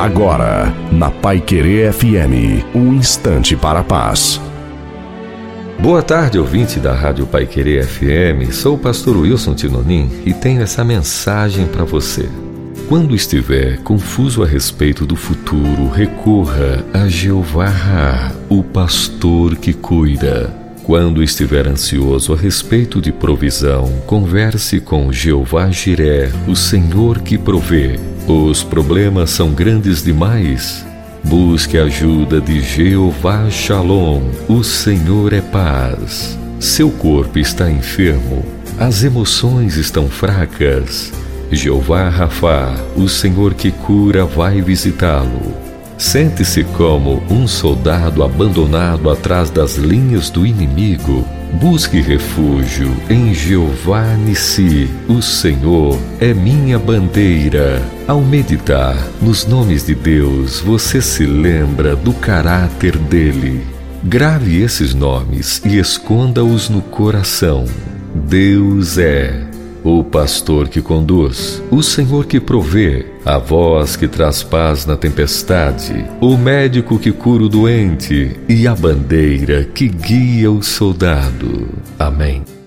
Agora, na Pai Querer FM, um instante para a paz. Boa tarde, ouvinte da Rádio Pai Querer FM. Sou o pastor Wilson Tinonim e tenho essa mensagem para você. Quando estiver confuso a respeito do futuro, recorra a Jeová, o pastor que cuida. Quando estiver ansioso a respeito de provisão, converse com Jeová Jiré, o Senhor que provê. Os problemas são grandes demais. Busque a ajuda de Jeová Shalom, o Senhor é paz. Seu corpo está enfermo, as emoções estão fracas. Jeová Rafá, o Senhor que cura, vai visitá-lo. Sente-se como um soldado abandonado atrás das linhas do inimigo. Busque refúgio em Jeová Nissi, o Senhor é minha bandeira. Ao meditar nos nomes de Deus, você se lembra do caráter dele. Grave esses nomes e esconda-os no coração. Deus é o pastor que conduz, o Senhor que provê, a voz que traz paz na tempestade, o médico que cura o doente e a bandeira que guia o soldado. Amém.